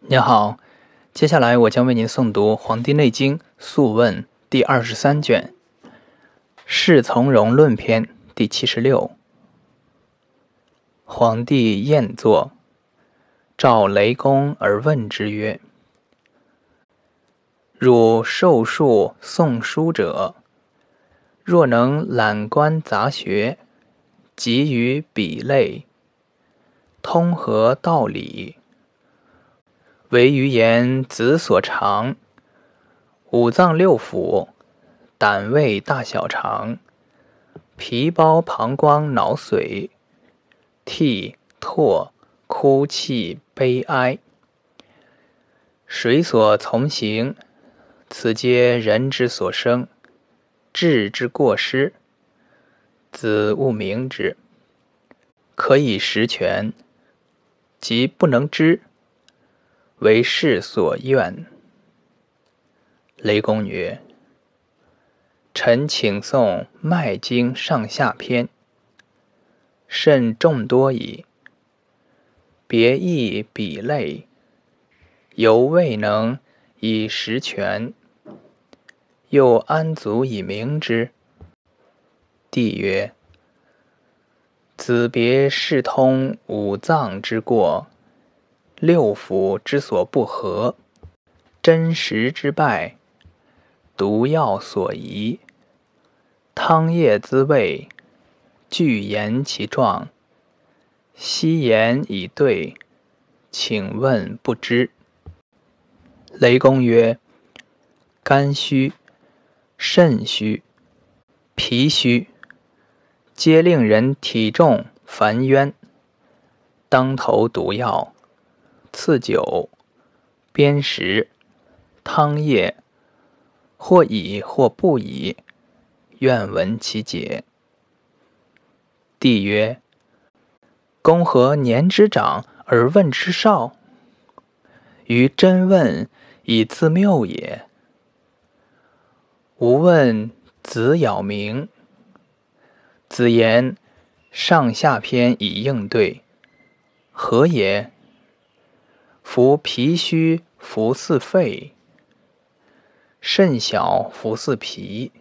你好，接下来我将为您诵读《黄帝内经·素问》第二十三卷《侍从容论篇》第七十六。皇帝宴坐，召雷公而问之曰：“汝受术诵书者，若能览观杂学，集于笔类，通合道理。”为余言子所长，五脏六腑、胆胃大小肠、皮包膀胱脑髓、涕唾哭泣悲哀，水所从行，此皆人之所生，智之过失，子勿明之。可以实全，即不能知。为世所愿。雷公曰：“臣请诵《脉经》上下篇，甚众多矣。别异比类，犹未能以实全，又安足以明之？”帝曰：“子别视通五脏之过。”六腑之所不和，真实之败，毒药所宜，汤液滋味，具言其状，悉言以对，请问不知。雷公曰：肝虚、肾虚、脾虚，皆令人体重烦冤，当头毒药。赐酒、砭石、汤液，或以或不以，愿闻其解。帝曰：公何年之长而问之少？于真问以自谬也。吾问子咬明，子言上下篇以应对，何也？夫脾虚，服似肺；肾小，服似脾；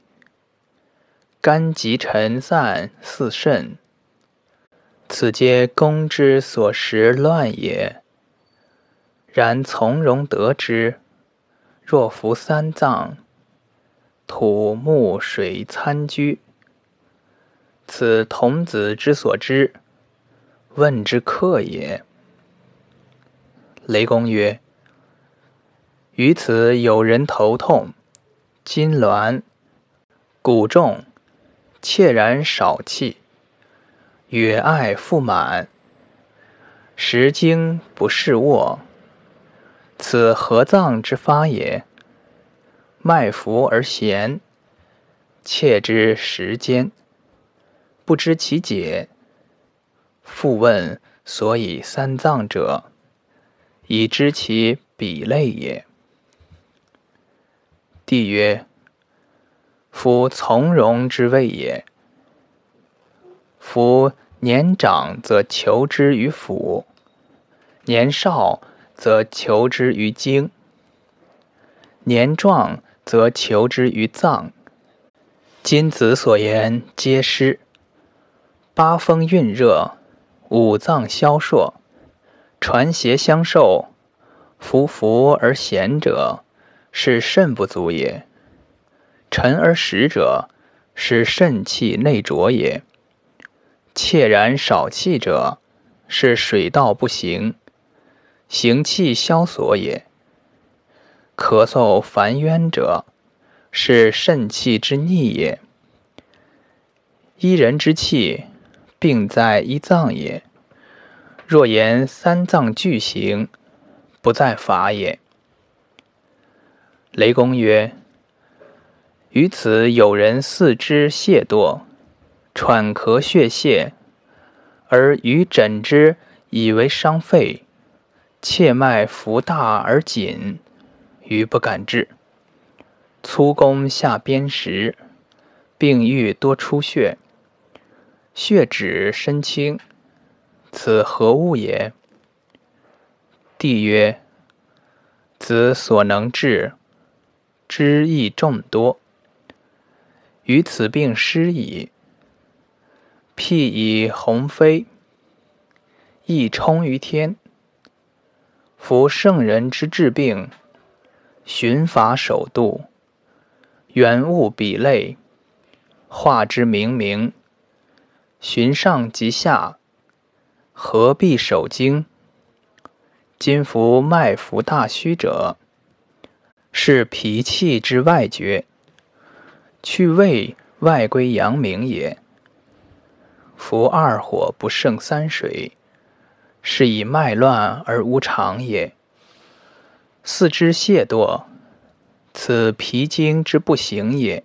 肝急沉散，似肾。此皆公之所识乱也。然从容得之，若服三脏，土木水参居，此童子之所知，问之客也。雷公曰：“于此有人头痛、筋挛、骨重、切然少气、哕爱腹满、食经不适卧，此何脏之发也？脉浮而弦，切之时间，不知其解。复问所以三脏者。”以知其比类也。帝曰：夫从容之谓也。夫年长则求之于腑，年少则求之于精，年壮则求之于脏。今子所言皆失。八风蕴热，五脏消烁。传邪相受，夫服而咸者，是肾不足也；沉而实者，是肾气内浊也；怯然少气者，是水道不行，行气消所也；咳嗽烦冤者，是肾气之逆也。一人之气，病在一脏也。若言三脏俱行，不在法也。雷公曰：“于此有人四肢懈惰，喘咳血泄，而余诊之，以为伤肺，切脉浮大而紧，余不敢治。粗弓下砭石，病愈多出血，血止身轻。”此何物也？帝曰：子所能治，知亦众多。于此病失矣。辟以鸿飞，亦冲于天。夫圣人之治病，循法守度，原物比类，化之明明。循上及下，何必守经？今服脉浮大虚者，是脾气之外绝，去胃外归阳明也。夫二火不胜三水，是以脉乱而无常也。四肢懈惰，此脾经之不行也。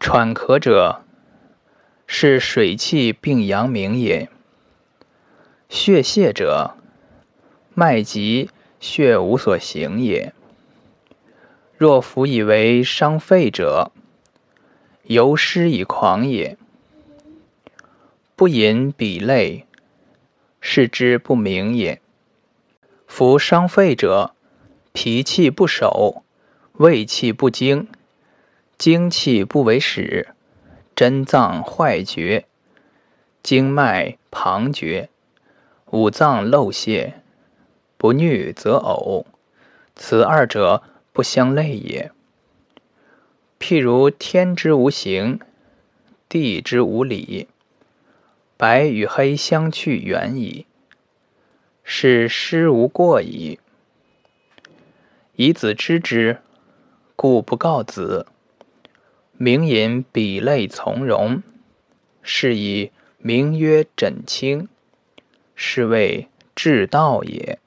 喘咳者，是水气病阳明也。血泄者，脉急血无所行也。若夫以为伤肺者，由失以狂也。不饮比类，是之不明也。夫伤肺者，脾气不守，胃气不精，精气不为始，真脏坏绝，经脉旁绝，五脏漏泄，不衄则呕，此二者不相类也。譬如天之无形，地之无理。白与黑相去远矣，是师无过矣。以子知之，故不告子。明饮比类从容，是以名曰枕清，是谓至道也。